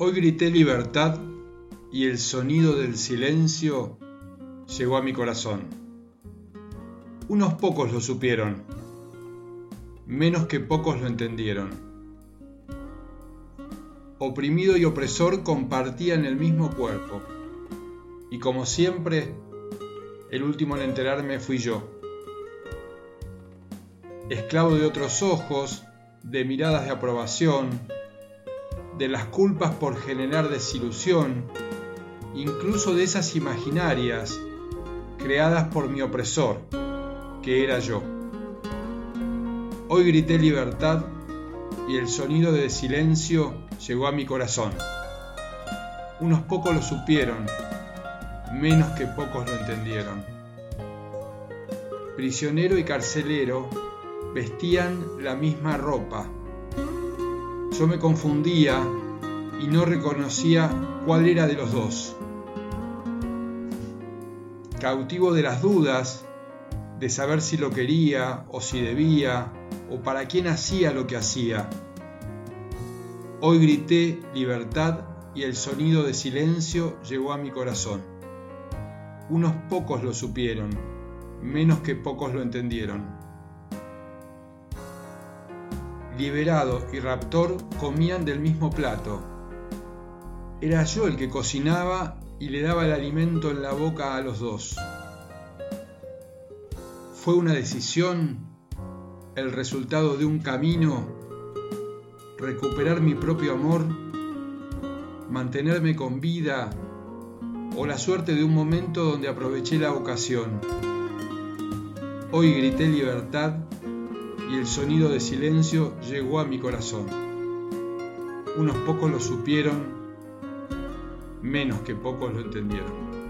Hoy grité libertad y el sonido del silencio llegó a mi corazón. Unos pocos lo supieron, menos que pocos lo entendieron. Oprimido y opresor compartían el mismo cuerpo, y como siempre, el último en enterarme fui yo. Esclavo de otros ojos, de miradas de aprobación, de las culpas por generar desilusión, incluso de esas imaginarias creadas por mi opresor, que era yo. Hoy grité libertad y el sonido de silencio llegó a mi corazón. Unos pocos lo supieron, menos que pocos lo entendieron. Prisionero y carcelero vestían la misma ropa. Yo me confundía y no reconocía cuál era de los dos. Cautivo de las dudas, de saber si lo quería o si debía, o para quién hacía lo que hacía. Hoy grité libertad y el sonido de silencio llegó a mi corazón. Unos pocos lo supieron, menos que pocos lo entendieron. Liberado y raptor comían del mismo plato. Era yo el que cocinaba y le daba el alimento en la boca a los dos. Fue una decisión, el resultado de un camino, recuperar mi propio amor, mantenerme con vida o la suerte de un momento donde aproveché la ocasión. Hoy grité libertad y el sonido de silencio llegó a mi corazón. Unos pocos lo supieron, menos que pocos lo entendieron.